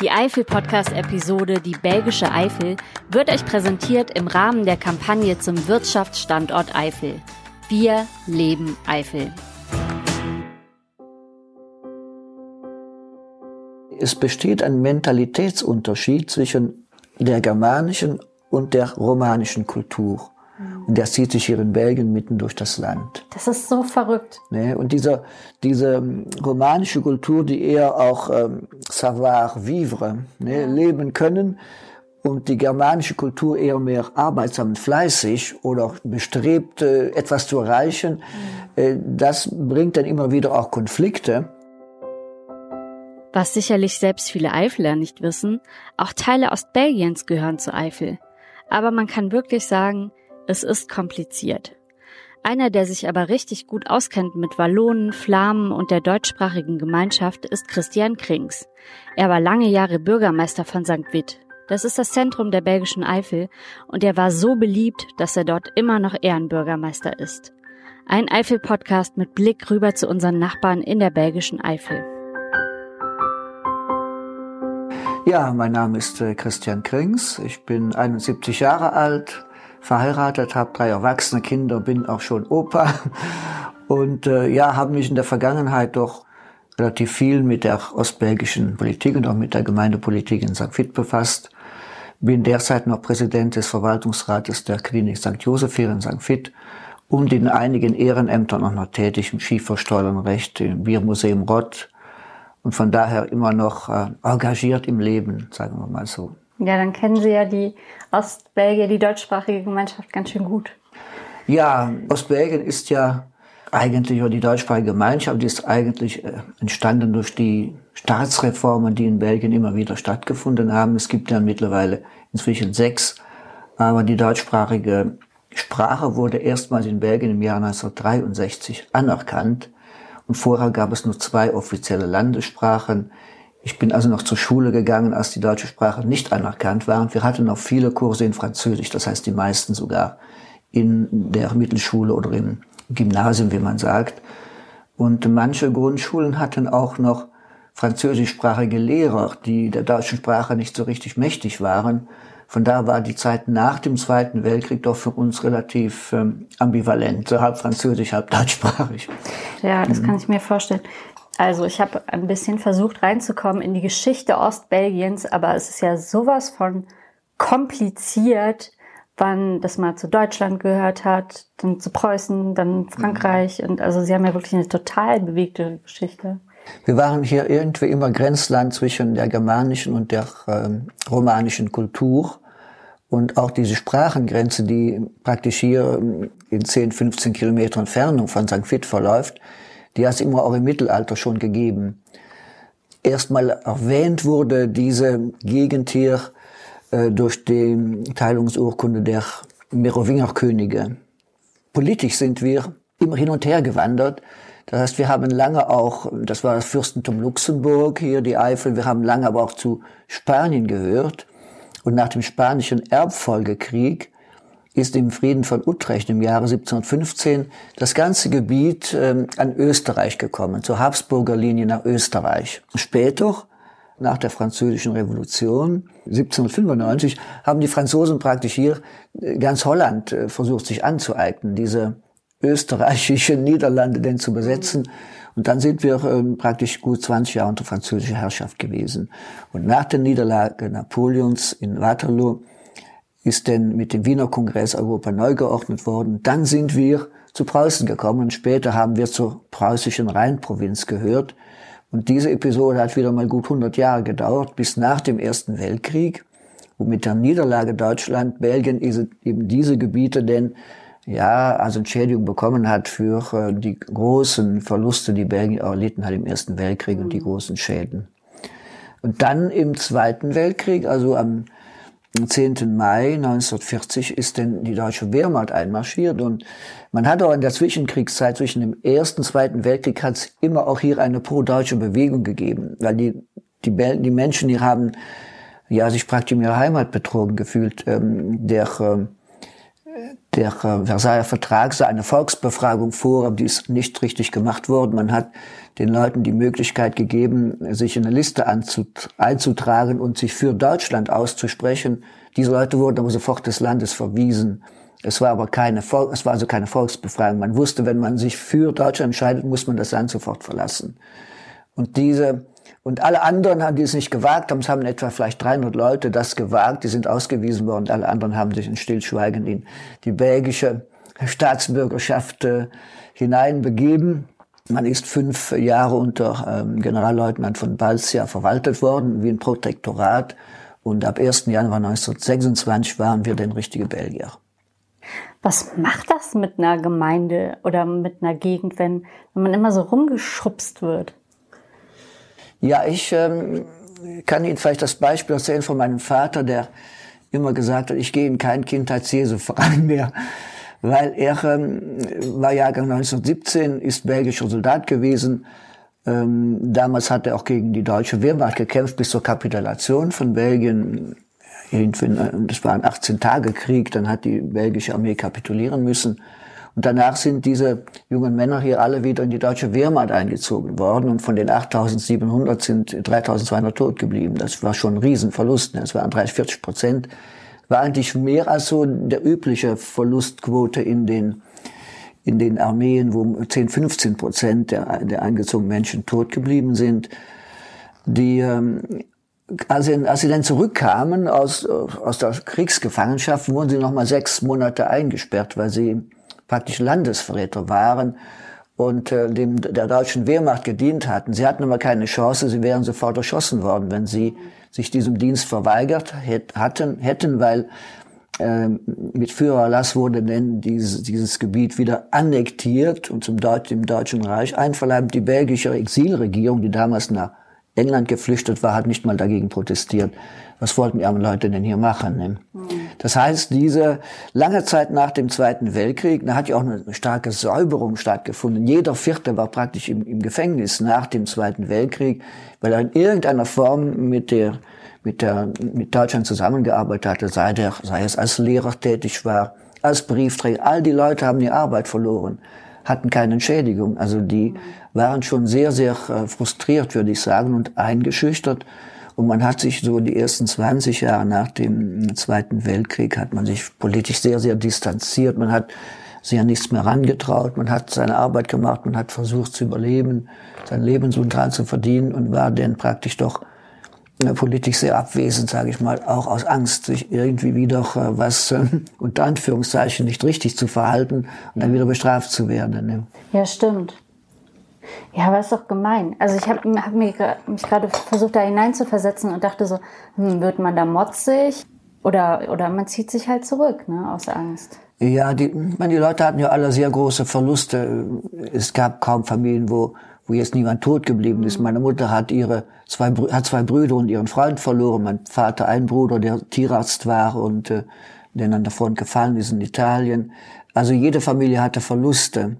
Die Eifel-Podcast-Episode Die belgische Eifel wird euch präsentiert im Rahmen der Kampagne zum Wirtschaftsstandort Eifel. Wir leben Eifel. Es besteht ein Mentalitätsunterschied zwischen der germanischen und der romanischen Kultur. Und der zieht sich hier in Belgien mitten durch das Land. Das ist so verrückt. Ne? Und dieser, diese ähm, romanische Kultur, die eher auch ähm, savoir-vivre, ne? leben können, und die germanische Kultur eher mehr arbeitsam und fleißig oder bestrebt, äh, etwas zu erreichen, mhm. äh, das bringt dann immer wieder auch Konflikte. Was sicherlich selbst viele Eifeler nicht wissen, auch Teile Ostbelgiens gehören zu Eifel. Aber man kann wirklich sagen, es ist kompliziert. Einer, der sich aber richtig gut auskennt mit Wallonen, Flamen und der deutschsprachigen Gemeinschaft, ist Christian Krings. Er war lange Jahre Bürgermeister von St. Witt. Das ist das Zentrum der belgischen Eifel und er war so beliebt, dass er dort immer noch Ehrenbürgermeister ist. Ein Eifel-Podcast mit Blick rüber zu unseren Nachbarn in der belgischen Eifel. Ja, mein Name ist äh, Christian Krings. Ich bin 71 Jahre alt, verheiratet, habe drei erwachsene Kinder, bin auch schon Opa und äh, ja, habe mich in der Vergangenheit doch relativ viel mit der ostbelgischen Politik und auch mit der Gemeindepolitik in St. Vith befasst. Bin derzeit noch Präsident des Verwaltungsrates der Klinik St. Joseph hier in St. Vith und in einigen Ehrenämtern auch noch tätig im Skiversteuernrecht, im Biermuseum Rott und von daher immer noch äh, engagiert im Leben, sagen wir mal so. Ja, dann kennen Sie ja die Ostbelgier, die deutschsprachige Gemeinschaft ganz schön gut. Ja, Ostbelgien ist ja eigentlich, oder die deutschsprachige Gemeinschaft, ist eigentlich äh, entstanden durch die Staatsreformen, die in Belgien immer wieder stattgefunden haben. Es gibt ja mittlerweile inzwischen sechs, aber die deutschsprachige Sprache wurde erstmals in Belgien im Jahr 1963 anerkannt. Und vorher gab es nur zwei offizielle Landessprachen, ich bin also noch zur Schule gegangen, als die deutsche Sprache nicht anerkannt war. Und wir hatten noch viele Kurse in Französisch, das heißt die meisten sogar in der Mittelschule oder im Gymnasium, wie man sagt. Und manche Grundschulen hatten auch noch französischsprachige Lehrer, die der deutschen Sprache nicht so richtig mächtig waren. Von da war die Zeit nach dem Zweiten Weltkrieg doch für uns relativ ähm, ambivalent, so halb französisch, halb deutschsprachig. Ja, das mhm. kann ich mir vorstellen. Also ich habe ein bisschen versucht reinzukommen in die Geschichte Ostbelgiens, aber es ist ja sowas von kompliziert, wann das mal zu Deutschland gehört hat, dann zu Preußen, dann Frankreich und also sie haben ja wirklich eine total bewegte Geschichte. Wir waren hier irgendwie immer Grenzland zwischen der germanischen und der ähm, romanischen Kultur und auch diese Sprachengrenze, die praktisch hier ähm, in 10, 15 Kilometer Entfernung von St. Vith verläuft, die hat es immer auch im Mittelalter schon gegeben. Erstmal erwähnt wurde diese Gegend hier äh, durch die Teilungsurkunde der Merowingerkönige. Politisch sind wir immer hin und her gewandert. Das heißt, wir haben lange auch, das war das Fürstentum Luxemburg, hier die Eifel, wir haben lange aber auch zu Spanien gehört. Und nach dem spanischen Erbfolgekrieg ist im Frieden von Utrecht im Jahre 1715 das ganze Gebiet ähm, an Österreich gekommen, zur Habsburger Linie nach Österreich. Später, nach der Französischen Revolution 1795, haben die Franzosen praktisch hier äh, ganz Holland äh, versucht, sich anzueignen, diese österreichischen Niederlande denn zu besetzen. Und dann sind wir ähm, praktisch gut 20 Jahre unter französischer Herrschaft gewesen. Und nach der Niederlage Napoleons in Waterloo ist denn mit dem Wiener Kongress Europa neu geordnet worden. Dann sind wir zu Preußen gekommen und später haben wir zur preußischen Rheinprovinz gehört. Und diese Episode hat wieder mal gut 100 Jahre gedauert, bis nach dem Ersten Weltkrieg, wo mit der Niederlage Deutschland Belgien eben diese Gebiete denn ja, also Entschädigung bekommen hat für äh, die großen Verluste, die Belgien erlitten hat im Ersten Weltkrieg und die großen Schäden. Und dann im Zweiten Weltkrieg, also am am 10. Mai 1940 ist denn die deutsche Wehrmacht einmarschiert und man hat auch in der Zwischenkriegszeit zwischen dem Ersten und Zweiten Weltkrieg hat es immer auch hier eine pro-deutsche Bewegung gegeben, weil die, die, die Menschen hier haben ja sich praktisch in ihrer Heimat betrogen gefühlt. Ähm, der, äh, der Versailler Vertrag sah eine Volksbefragung vor, aber die ist nicht richtig gemacht worden. Man hat den Leuten die Möglichkeit gegeben, sich in eine Liste einzutragen und sich für Deutschland auszusprechen. Diese Leute wurden aber sofort des Landes verwiesen. Es war aber keine, Vol es war also keine Volksbefragung. Man wusste, wenn man sich für Deutschland entscheidet, muss man das Land sofort verlassen. Und diese, und alle anderen haben die es nicht gewagt haben. Es haben etwa vielleicht 300 Leute das gewagt. Die sind ausgewiesen worden. Alle anderen haben sich in Stillschweigen in die belgische Staatsbürgerschaft äh, hineinbegeben. Man ist fünf Jahre unter ähm, Generalleutnant von Balzia verwaltet worden, wie ein Protektorat. Und ab 1. Januar 1926 waren wir den richtige Belgier. Was macht das mit einer Gemeinde oder mit einer Gegend, wenn, wenn man immer so rumgeschubst wird? Ja, ich ähm, kann Ihnen vielleicht das Beispiel erzählen von meinem Vater, der immer gesagt hat, ich gehe in keinen Kindheits-Jesu-Verein mehr, weil er ähm, war Jahrgang 1917, ist belgischer Soldat gewesen. Ähm, damals hat er auch gegen die deutsche Wehrmacht gekämpft bis zur Kapitulation von Belgien. Das war ein 18-Tage-Krieg, dann hat die belgische Armee kapitulieren müssen. Und danach sind diese jungen Männer hier alle wieder in die deutsche Wehrmacht eingezogen worden. Und von den 8700 sind 3200 tot geblieben. Das war schon ein Riesenverlust. Das waren 30, 40 Prozent. War eigentlich mehr als so der übliche Verlustquote in den, in den Armeen, wo 10, 15 Prozent der, der eingezogenen Menschen tot geblieben sind. Die, ähm, als sie, als sie dann zurückkamen aus, aus der Kriegsgefangenschaft, wurden sie noch mal sechs Monate eingesperrt, weil sie praktisch Landesverräter waren und äh, dem der deutschen Wehrmacht gedient hatten. Sie hatten aber keine Chance, sie wären sofort erschossen worden, wenn sie sich diesem Dienst verweigert hatten, hätten, weil äh, mit Führerlass wurde denn dieses, dieses Gebiet wieder annektiert und zum Deut dem Deutschen Reich einverleibt. Die belgische Exilregierung, die damals nach England geflüchtet war, hat nicht mal dagegen protestiert was wollten die armen Leute denn hier machen? Ne? Mhm. Das heißt, diese lange Zeit nach dem Zweiten Weltkrieg, da hat ja auch eine starke Säuberung stattgefunden. Jeder Vierte war praktisch im, im Gefängnis nach dem Zweiten Weltkrieg, weil er in irgendeiner Form mit der mit der mit Deutschland zusammengearbeitet hatte, sei, der, sei es als Lehrer tätig war, als Briefträger. All die Leute haben die Arbeit verloren, hatten keine Entschädigung. Also die waren schon sehr, sehr äh, frustriert, würde ich sagen, und eingeschüchtert. Und man hat sich so die ersten 20 Jahre nach dem Zweiten Weltkrieg hat man sich politisch sehr, sehr distanziert. Man hat sich an nichts mehr rangetraut. Man hat seine Arbeit gemacht. Man hat versucht zu überleben, seinen Lebensunterhalt zu verdienen und war dann praktisch doch äh, politisch sehr abwesend, sage ich mal, auch aus Angst, sich irgendwie wieder äh, was äh, unter Anführungszeichen nicht richtig zu verhalten und dann wieder bestraft zu werden. Ne? Ja, stimmt. Ja, aber ist doch gemein. Also ich habe hab mich gerade versucht, da hineinzuversetzen und dachte so, hm, wird man da motzig? Oder, oder man zieht sich halt zurück, ne, aus Angst. Ja, die, meine, die Leute hatten ja alle sehr große Verluste. Es gab kaum Familien, wo, wo jetzt niemand tot geblieben ist. Mhm. Meine Mutter hat ihre zwei, hat zwei Brüder und ihren Freund verloren. Mein Vater einen Bruder, der Tierarzt war und äh, der dann davon gefallen ist in Italien. Also jede Familie hatte Verluste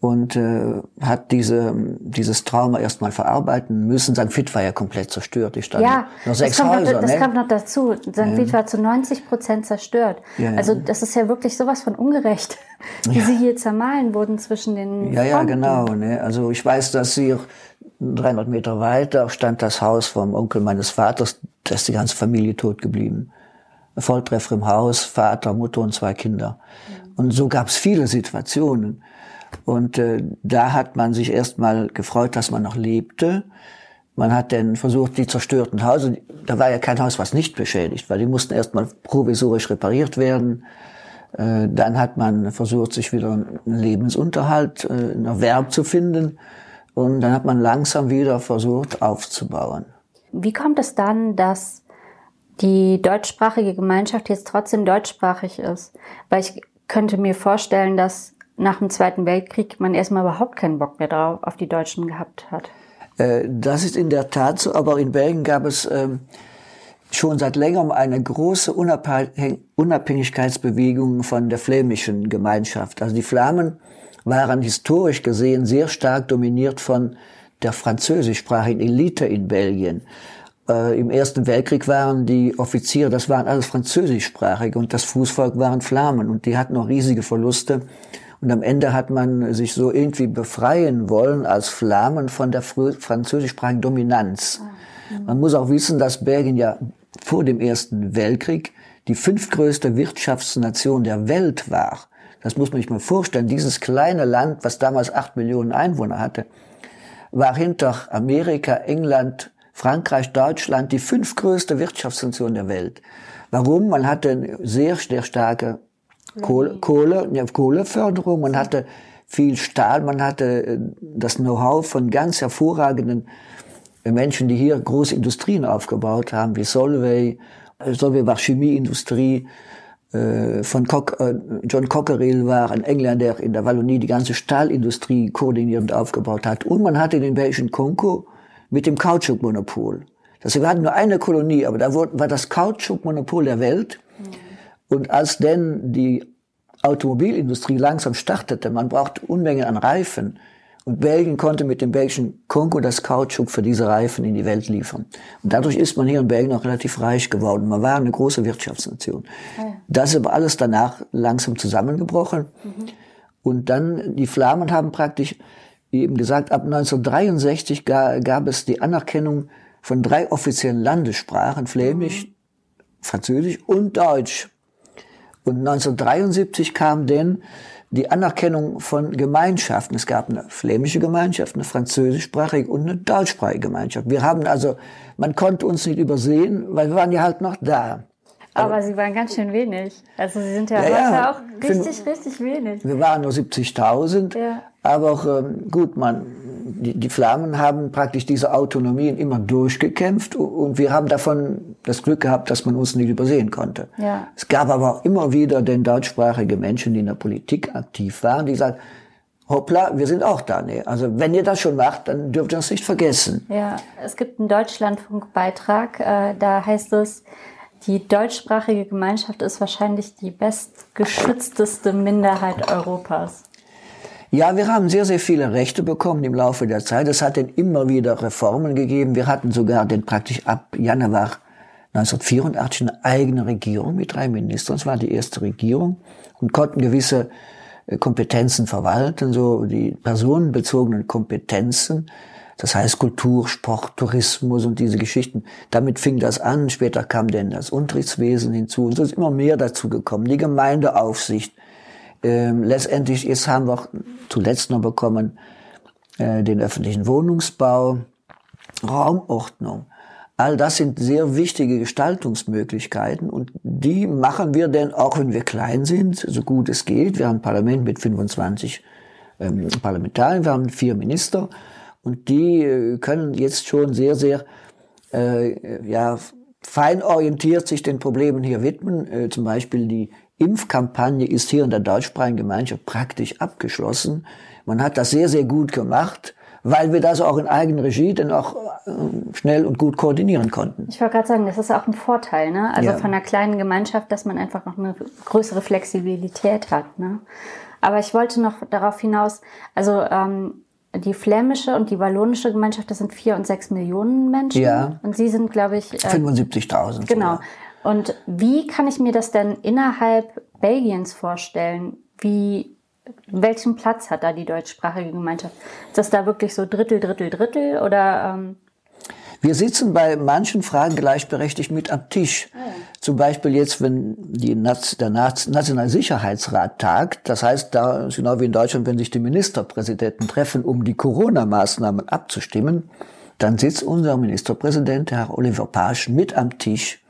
und äh, hat diese, dieses Trauma erstmal verarbeiten müssen. St. Vith war ja komplett zerstört. Ich stand ja, noch sechs das Häuser. Noch, das ne? kommt noch dazu. St. Ja. War zu 90 Prozent zerstört. Ja, ja. Also das ist ja wirklich sowas von ungerecht, wie sie hier zermahlen wurden zwischen den Ja, ja, genau. Ne? Also ich weiß, dass sie 300 Meter weiter stand das Haus vom Onkel meines Vaters. Da ist die ganze Familie tot geblieben. Volltreffer im Haus, Vater, Mutter und zwei Kinder. Und so gab es viele Situationen. Und äh, da hat man sich erstmal gefreut, dass man noch lebte. Man hat dann versucht, die zerstörten Häuser, da war ja kein Haus, was nicht beschädigt, weil die mussten erstmal provisorisch repariert werden. Äh, dann hat man versucht, sich wieder einen Lebensunterhalt, äh, einen Erwerb zu finden. Und dann hat man langsam wieder versucht, aufzubauen. Wie kommt es dann, dass die deutschsprachige Gemeinschaft jetzt trotzdem deutschsprachig ist? Weil ich könnte mir vorstellen, dass nach dem Zweiten Weltkrieg man erstmal überhaupt keinen Bock mehr drauf auf die Deutschen gehabt hat. Äh, das ist in der Tat so, aber in Belgien gab es ähm, schon seit längerem eine große Unabhängigkeitsbewegung von der flämischen Gemeinschaft. Also die Flamen waren historisch gesehen sehr stark dominiert von der französischsprachigen Elite in Belgien. äh, im Ersten Weltkrieg waren die Offiziere, das waren alles französischsprachige und das Fußvolk waren Flamen und die hatten noch riesige Verluste. Und am Ende hat man sich so irgendwie befreien wollen als Flamen von der französischsprachigen Dominanz. Ah, man muss auch wissen, dass Belgien ja vor dem Ersten Weltkrieg die fünftgrößte Wirtschaftsnation der Welt war. Das muss man sich mal vorstellen. Dieses kleine Land, was damals acht Millionen Einwohner hatte, war hinter Amerika, England, Frankreich, Deutschland die fünftgrößte Wirtschaftsnation der Welt. Warum? Man hatte sehr, sehr starke Kohle, Kohle, ja, Kohleförderung, man hatte viel Stahl, man hatte äh, das Know-how von ganz hervorragenden äh, Menschen, die hier große Industrien aufgebaut haben, wie Solvay. Äh, Solvay war Chemieindustrie, von Cock, John Cockerill war ein Engländer, der in der Wallonie die ganze Stahlindustrie koordinierend aufgebaut hat. Und man hatte den belgischen Kongo mit dem Kautschukmonopol. Das war nur eine Kolonie, aber da war das Kautschukmonopol der Welt. Und als denn die Automobilindustrie langsam startete, man brauchte Unmengen an Reifen, und Belgien konnte mit dem belgischen Kongo das Kautschuk für diese Reifen in die Welt liefern. Und dadurch ist man hier in Belgien auch relativ reich geworden. Man war eine große Wirtschaftsnation. Ah. Das ist aber alles danach langsam zusammengebrochen. Mhm. Und dann, die Flamen haben praktisch, wie eben gesagt, ab 1963 gab es die Anerkennung von drei offiziellen Landessprachen, Flämisch, mhm. Französisch und Deutsch. Und 1973 kam denn die Anerkennung von Gemeinschaften. Es gab eine flämische Gemeinschaft, eine französischsprachige und eine deutschsprachige Gemeinschaft. Wir haben also, man konnte uns nicht übersehen, weil wir waren ja halt noch da. Aber Sie waren ganz schön wenig. Also Sie sind ja, heute ja, auch richtig, richtig wenig. Wir waren nur 70.000. Ja. Aber auch, ähm, gut, man, die, die Flamen haben praktisch diese Autonomien immer durchgekämpft und wir haben davon das Glück gehabt, dass man uns nicht übersehen konnte. Ja. Es gab aber auch immer wieder den deutschsprachige Menschen, die in der Politik aktiv waren, die sagen, hoppla, wir sind auch da. Nee. Also wenn ihr das schon macht, dann dürft ihr uns nicht vergessen. Ja, es gibt einen Deutschlandfunkbeitrag, äh, da heißt es, die deutschsprachige Gemeinschaft ist wahrscheinlich die bestgeschützteste Minderheit Europas. Ja, wir haben sehr, sehr viele Rechte bekommen im Laufe der Zeit. Es hat dann immer wieder Reformen gegeben. Wir hatten sogar den praktisch ab Januar 1984 eine eigene Regierung mit drei Ministern. Es war die erste Regierung und konnten gewisse äh, Kompetenzen verwalten, so die personenbezogenen Kompetenzen. Das heißt Kultur, Sport, Tourismus und diese Geschichten. Damit fing das an. Später kam dann das Unterrichtswesen hinzu und so ist immer mehr dazu gekommen. Die Gemeindeaufsicht, ähm, letztendlich ist, haben wir zuletzt noch bekommen äh, den öffentlichen Wohnungsbau, Raumordnung. All das sind sehr wichtige Gestaltungsmöglichkeiten und die machen wir denn auch, wenn wir klein sind, so gut es geht. Wir haben ein Parlament mit 25 ähm, Parlamentariern, wir haben vier Minister und die äh, können jetzt schon sehr, sehr äh, ja, fein orientiert sich den Problemen hier widmen. Äh, zum Beispiel die Impfkampagne ist hier in der deutschsprachigen Gemeinschaft praktisch abgeschlossen. Man hat das sehr, sehr gut gemacht, weil wir das auch in eigener Regie dann auch äh, schnell und gut koordinieren konnten. Ich wollte gerade sagen, das ist auch ein Vorteil, ne? Also ja. von einer kleinen Gemeinschaft, dass man einfach noch eine größere Flexibilität hat, ne? Aber ich wollte noch darauf hinaus, also ähm, die flämische und die wallonische Gemeinschaft, das sind vier und sechs Millionen Menschen. Ja. Und Sie sind, glaube ich. Äh, 75.000. Genau. Sogar. Und wie kann ich mir das denn innerhalb Belgiens vorstellen? Wie, welchen Platz hat da die deutschsprachige Gemeinschaft? Ist das da wirklich so Drittel, Drittel, Drittel oder? Ähm wir sitzen bei manchen Fragen gleichberechtigt mit am Tisch. Ja. Zum Beispiel jetzt, wenn die Naz der Naz Nationale Sicherheitsrat tagt, das heißt, da genau wie in Deutschland, wenn sich die Ministerpräsidenten treffen, um die Corona-Maßnahmen abzustimmen, dann sitzt unser Ministerpräsident, Herr Oliver Pasch, mit am Tisch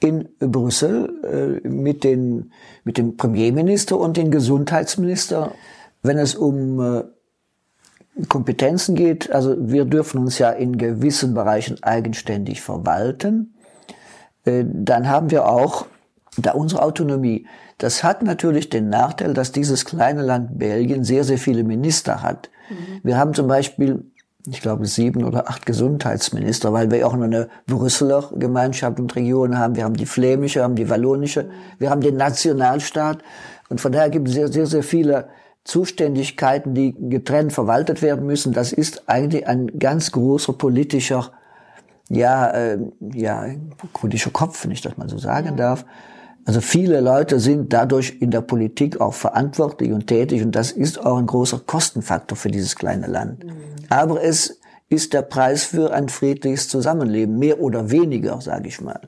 in Brüssel äh, mit, den, mit dem Premierminister und dem Gesundheitsminister, wenn es um äh, Kompetenzen geht. Also wir dürfen uns ja in gewissen Bereichen eigenständig verwalten. Äh, dann haben wir auch da unsere Autonomie. Das hat natürlich den Nachteil, dass dieses kleine Land Belgien sehr, sehr viele Minister hat. Mhm. Wir haben zum Beispiel ich glaube, sieben oder acht Gesundheitsminister, weil wir auch noch eine Brüsseler Gemeinschaft und Region haben. Wir haben die flämische, haben die wallonische, wir haben den Nationalstaat. Und von daher gibt es sehr, sehr, sehr viele Zuständigkeiten, die getrennt verwaltet werden müssen. Das ist eigentlich ein ganz großer politischer ja, äh, ja, politischer Kopf, wenn ich das mal so sagen darf. Also viele Leute sind dadurch in der Politik auch verantwortlich und tätig und das ist auch ein großer Kostenfaktor für dieses kleine Land. Mhm. Aber es ist der Preis für ein friedliches Zusammenleben, mehr oder weniger, sage ich mal.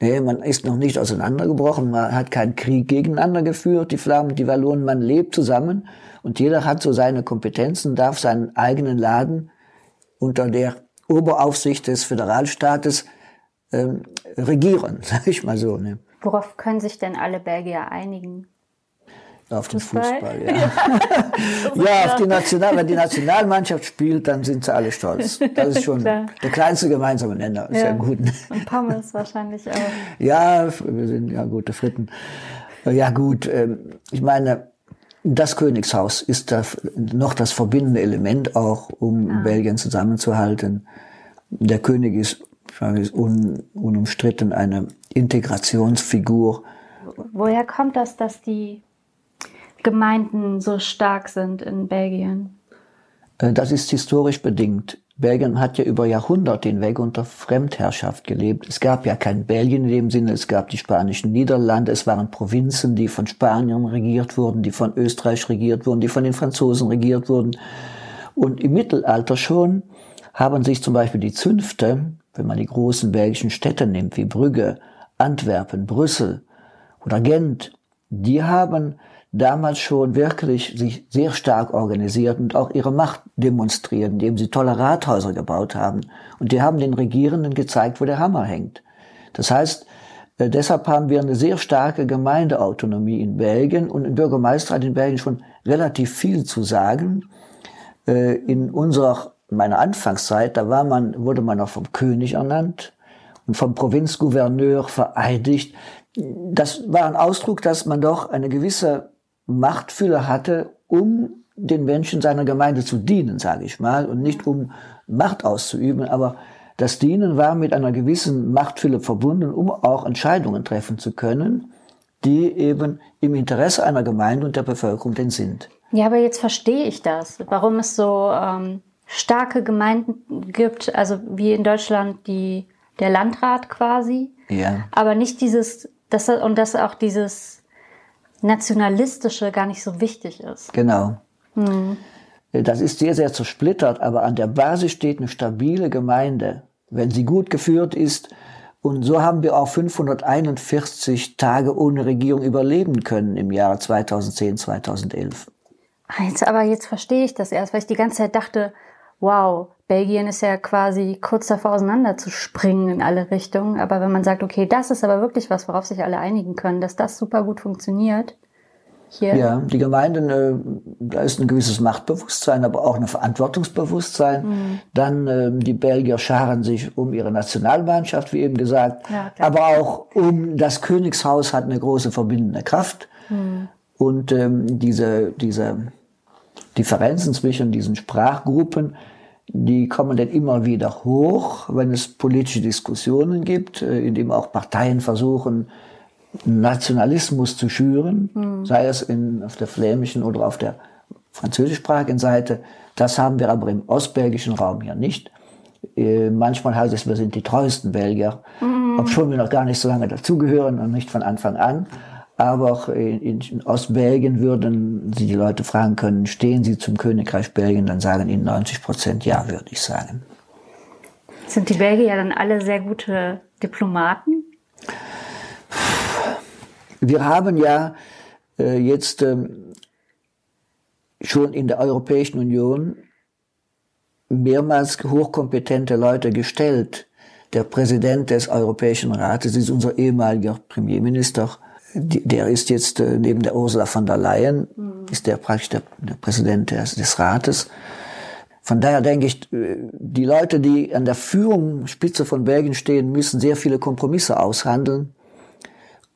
Nee, man ist noch nicht auseinandergebrochen, man hat keinen Krieg gegeneinander geführt, die Flammen, die Wallonen, man lebt zusammen und jeder hat so seine Kompetenzen, darf seinen eigenen Laden unter der Oberaufsicht des Föderalstaates ähm, regieren, sag ich mal so. Ne? Worauf können sich denn alle Belgier einigen? Auf den Fußball, Fußball ja. ja, auf die National, wenn die Nationalmannschaft spielt, dann sind sie alle stolz. Das ist schon der kleinste gemeinsame Nenner. Ist ja, ja gut. Und Pommes wahrscheinlich auch. Ja, wir sind ja gute Fritten. Ja gut, ähm, ich meine, das Königshaus ist da noch das verbindende Element auch, um ah. Belgien zusammenzuhalten. Der König ist, ist un, unumstritten eine Integrationsfigur. Woher kommt das, dass die Gemeinden so stark sind in Belgien? Äh, das ist historisch bedingt. Belgien hat ja über Jahrhunderte hinweg unter Fremdherrschaft gelebt. Es gab ja kein Belgien in dem Sinne, es gab die spanischen Niederlande, es waren Provinzen, die von Spaniern regiert wurden, die von Österreich regiert wurden, die von den Franzosen regiert wurden. Und im Mittelalter schon haben sich zum Beispiel die Zünfte, wenn man die großen belgischen Städte nimmt, wie Brügge, Antwerpen, Brüssel oder Gent, die haben damals schon wirklich sich sehr stark organisiert und auch ihre Macht demonstriert, indem sie tolle Rathäuser gebaut haben. Und die haben den Regierenden gezeigt, wo der Hammer hängt. Das heißt, äh, deshalb haben wir eine sehr starke Gemeindeautonomie in Belgien und ein Bürgermeister hat in Belgien schon relativ viel zu sagen. Äh, in unserer, meiner Anfangszeit, da war man, wurde man auch vom König ernannt und vom Provinzgouverneur vereidigt. Das war ein Ausdruck, dass man doch eine gewisse Machtfülle hatte, um den Menschen seiner Gemeinde zu dienen, sage ich mal, und nicht um Macht auszuüben. Aber das Dienen war mit einer gewissen Machtfülle verbunden, um auch Entscheidungen treffen zu können, die eben im Interesse einer Gemeinde und der Bevölkerung denn sind. Ja, aber jetzt verstehe ich das, warum es so ähm, starke Gemeinden gibt, also wie in Deutschland die, der Landrat quasi, ja. aber nicht dieses, das, und dass auch dieses Nationalistische gar nicht so wichtig ist. Genau. Hm. Das ist sehr, sehr zersplittert, aber an der Basis steht eine stabile Gemeinde, wenn sie gut geführt ist. Und so haben wir auch 541 Tage ohne Regierung überleben können im Jahre 2010, 2011. Jetzt, aber jetzt verstehe ich das erst, weil ich die ganze Zeit dachte, wow, Belgien ist ja quasi kurz davor auseinander zu springen in alle Richtungen. Aber wenn man sagt, okay, das ist aber wirklich was, worauf sich alle einigen können, dass das super gut funktioniert. Hier. Ja, die Gemeinden, äh, da ist ein gewisses Machtbewusstsein, aber auch ein Verantwortungsbewusstsein. Mhm. Dann äh, die Belgier scharen sich um ihre Nationalmannschaft, wie eben gesagt, ja, aber auch um das Königshaus hat eine große verbindende Kraft. Mhm. Und ähm, diese, diese Differenzen zwischen diesen Sprachgruppen, die kommen dann immer wieder hoch, wenn es politische Diskussionen gibt, äh, in dem auch Parteien versuchen, Nationalismus zu schüren, mhm. sei es in, auf der flämischen oder auf der französischsprachigen Seite. Das haben wir aber im ostbelgischen Raum hier nicht. Äh, manchmal heißt es, wir sind die treuesten Belgier, mhm. obwohl wir noch gar nicht so lange dazugehören und nicht von Anfang an. Aber in, in Ostbelgien würden Sie die Leute fragen können, stehen Sie zum Königreich Belgien, dann sagen Ihnen 90 Prozent ja, würde ich sagen. Sind die Belgier dann alle sehr gute Diplomaten? Wir haben ja äh, jetzt ähm, schon in der Europäischen Union mehrmals hochkompetente Leute gestellt. Der Präsident des Europäischen Rates ist unser ehemaliger Premierminister der ist jetzt äh, neben der Ursula von der Leyen, mhm. ist der praktisch der, der Präsident des, des, Rates. Von daher denke ich, äh, die Leute, die an der Führungsspitze von Belgien stehen, müssen sehr viele Kompromisse aushandeln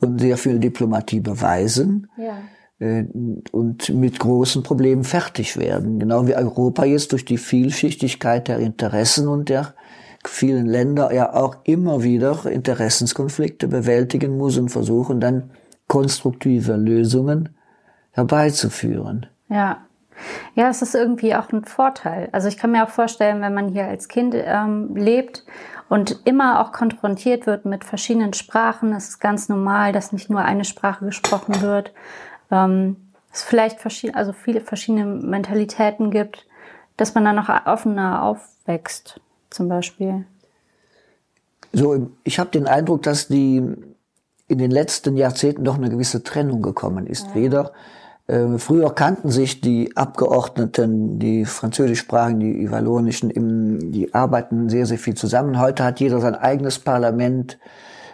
und sehr viel Diplomatie beweisen. Ja äh, und mit großen Problemen fertig werden. Genau wie Europa jetzt durch die Vielschichtigkeit der Interessen und der vielen Länder ja auch immer wieder Interessenskonflikte bewältigen muss und versuchen dann konstruktive Lösungen herbeizuführen. Ja. Ja, es ist irgendwie auch ein Vorteil. Also ich kann mir auch vorstellen, wenn man hier als Kind ähm, lebt und immer auch konfrontiert wird mit verschiedenen Sprachen, es ist ganz normal, dass nicht nur eine Sprache gesprochen wird, ähm, es vielleicht verschiedene, also viele verschiedene Mentalitäten gibt, dass man dann noch offener aufwächst, zum Beispiel. So, ich habe den Eindruck, dass die in den letzten Jahrzehnten doch eine gewisse Trennung gekommen ist. Ja. Weder äh, früher kannten sich die Abgeordneten, die französischsprachigen, die wallonischen, im, die arbeiten sehr, sehr viel zusammen. Heute hat jeder sein eigenes Parlament.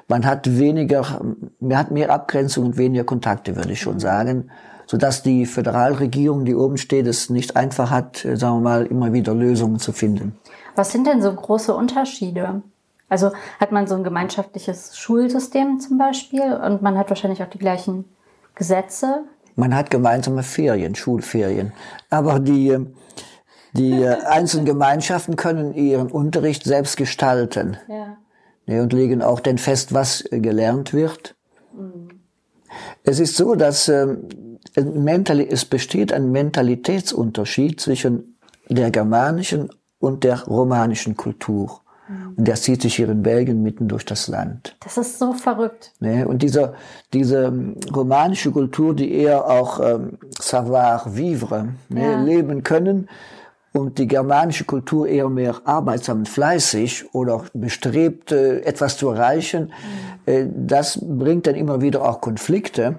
Man hat weniger, man hat mehr Abgrenzung und weniger Kontakte, würde ich schon mhm. sagen, sodass die Föderalregierung, die oben steht, es nicht einfach hat, äh, sagen wir mal, immer wieder Lösungen zu finden. Was sind denn so große Unterschiede? Also hat man so ein gemeinschaftliches Schulsystem zum Beispiel und man hat wahrscheinlich auch die gleichen Gesetze man hat gemeinsame Ferien, Schulferien. Aber die, die einzelnen Gemeinschaften können ihren unterricht selbst gestalten. Ja. Ne, und legen auch dann fest, was gelernt wird. Mhm. Es ist so, dass ähm, es besteht ein Mentalitätsunterschied zwischen der germanischen und der romanischen Kultur. Und der zieht sich hier in Belgien mitten durch das Land. Das ist so verrückt. Ne? Und diese, diese ähm, romanische Kultur, die eher auch ähm, savoir-vivre ne, ja. leben können, und die germanische Kultur eher mehr arbeitsam und fleißig oder bestrebt, äh, etwas zu erreichen, mhm. äh, das bringt dann immer wieder auch Konflikte,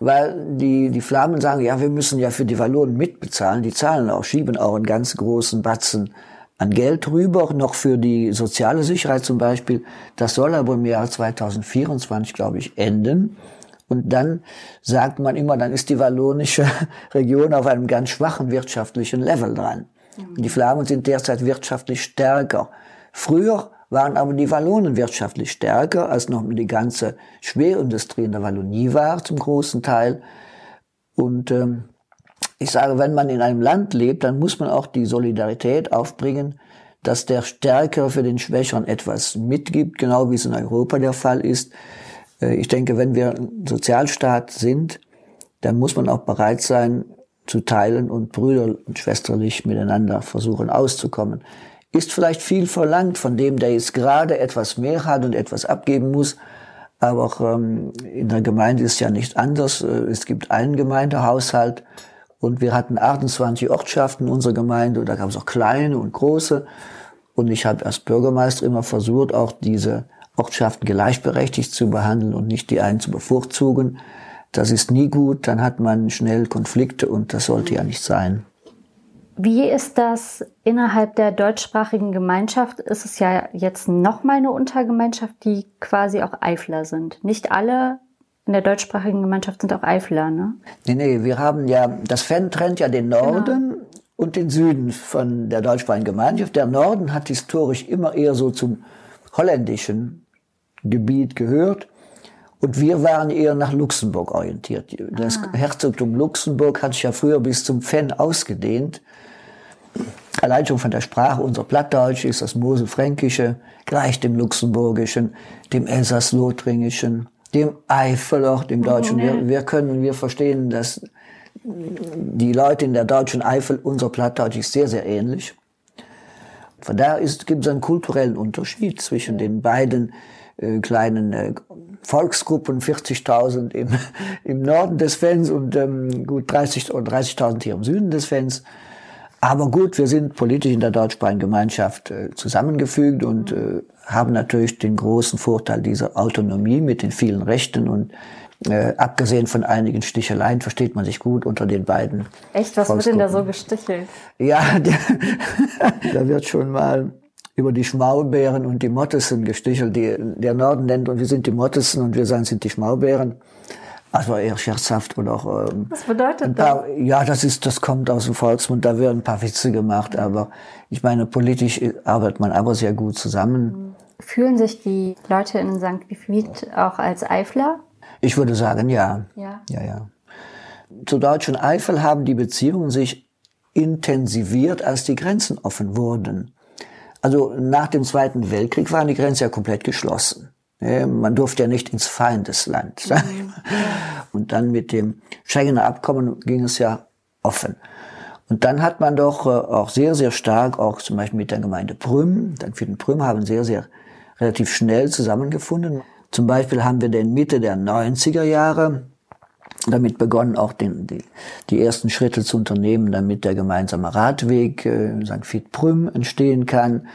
weil die, die Flamen sagen, ja, wir müssen ja für die Wallonen mitbezahlen, die zahlen auch, schieben auch einen ganz großen Batzen an Geld rüber, noch für die soziale Sicherheit zum Beispiel. Das soll aber im Jahr 2024, glaube ich, enden. Und dann sagt man immer, dann ist die wallonische Region auf einem ganz schwachen wirtschaftlichen Level dran. Mhm. Die Flamen sind derzeit wirtschaftlich stärker. Früher waren aber die Wallonen wirtschaftlich stärker, als noch die ganze Schwerindustrie in der Wallonie war, zum großen Teil. Und ähm, ich sage, wenn man in einem Land lebt, dann muss man auch die Solidarität aufbringen, dass der Stärkere für den Schwächeren etwas mitgibt, genau wie es in Europa der Fall ist. Äh, ich denke, wenn wir ein Sozialstaat sind, dann muss man auch bereit sein, zu teilen und brüder- und schwesterlich miteinander versuchen auszukommen. Ist vielleicht viel verlangt von dem, der jetzt gerade etwas mehr hat und etwas abgeben muss, aber auch ähm, in der Gemeinde ist ja nicht anders. Äh, es gibt einen Gemeindehaushalt und wir hatten 28 Ortschaften in unserer Gemeinde und da gab es auch kleine und große. Und ich habe als Bürgermeister immer versucht, auch diese Ortschaften gleichberechtigt zu behandeln und nicht die einen zu bevorzugen. Das ist nie gut, dann hat man schnell Konflikte und das sollte ja nicht sein. Wie ist das innerhalb der deutschsprachigen Gemeinschaft? Ist es ja jetzt nochmal eine Untergemeinschaft, die quasi auch Eifler sind. Nicht alle in der deutschsprachigen Gemeinschaft sind auch Eifler, ne? Nee, nee, wir haben ja, das Fan trennt ja den Norden genau. und den Süden von der deutschsprachigen Gemeinschaft. Der Norden hat historisch immer eher so zum holländischen Gebiet gehört. Und wir waren eher nach Luxemburg orientiert. Das ah. Herzogtum Luxemburg hat sich ja früher bis zum Fenn ausgedehnt. Allein schon von der Sprache, unser Plattdeutsch ist das Moselfränkische, gleich dem Luxemburgischen, dem Elsass-Lothringischen, dem Eifel auch, dem Deutschen. Wir, wir können, wir verstehen, dass die Leute in der deutschen Eifel, unser Plattdeutsch ist sehr, sehr ähnlich. Von daher gibt es einen kulturellen Unterschied zwischen den beiden äh, kleinen äh, Volksgruppen, 40.000 im, im Norden des Fens und ähm, gut 30 oder 30.000 hier im Süden des Fens. Aber gut, wir sind politisch in der deutschsprachigen Gemeinschaft äh, zusammengefügt und äh, haben natürlich den großen Vorteil dieser Autonomie mit den vielen Rechten und äh, abgesehen von einigen Sticheleien versteht man sich gut unter den beiden. Echt, was wird denn da so gestichelt? Ja, der, da wird schon mal über die Schmaubären und die Mottessen gestichelt. Die, der Norden nennt und wir sind die Mottessen und wir sind die Schmaubären. Also eher scherzhaft und auch. Ähm, Was bedeutet paar, das? Ja, das ist, das kommt aus dem Volksmund. Da werden ein paar Witze gemacht, aber ich meine, politisch arbeitet man aber sehr gut zusammen. Fühlen sich die Leute in St. Wievied auch als Eifler? Ich würde sagen, ja. Ja. Ja, ja. Zur deutschen Eifel haben die Beziehungen sich intensiviert, als die Grenzen offen wurden. Also nach dem Zweiten Weltkrieg waren die Grenzen ja komplett geschlossen. Man durfte ja nicht ins Feindesland. Mhm. Und dann mit dem Schengener Abkommen ging es ja offen. Und dann hat man doch äh, auch sehr, sehr stark, auch zum Beispiel mit der Gemeinde Prüm, dann für den Prüm haben sehr, sehr relativ schnell zusammengefunden. Zum Beispiel haben wir den Mitte der 90er Jahre damit begonnen, auch den, die, die ersten Schritte zu unternehmen, damit der gemeinsame Radweg äh, St. Vith Prüm entstehen kann.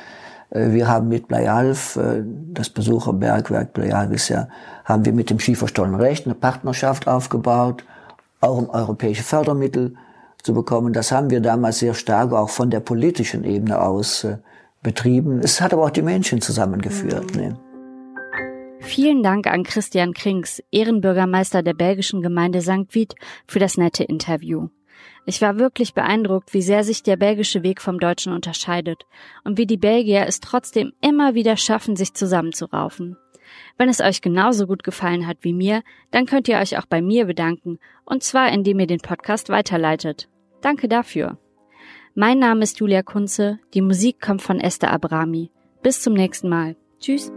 Äh, wir haben mit Bleialf, äh, das Besucherbergwerk Bleialf ist ja, haben wir mit dem Schieferstollen Recht eine Partnerschaft aufgebaut, auch um europäische Fördermittel zu bekommen. Das haben wir damals sehr stark auch von der politischen Ebene aus äh, betrieben. Es hat aber auch die Menschen zusammengeführt. Mhm. Ne? Vielen Dank an Christian Krings, Ehrenbürgermeister der belgischen Gemeinde St. Vith, für das nette Interview. Ich war wirklich beeindruckt, wie sehr sich der belgische Weg vom deutschen unterscheidet und wie die Belgier es trotzdem immer wieder schaffen, sich zusammenzuraufen. Wenn es euch genauso gut gefallen hat wie mir, dann könnt ihr euch auch bei mir bedanken, und zwar indem ihr den Podcast weiterleitet. Danke dafür. Mein Name ist Julia Kunze, die Musik kommt von Esther Abrami. Bis zum nächsten Mal. Tschüss.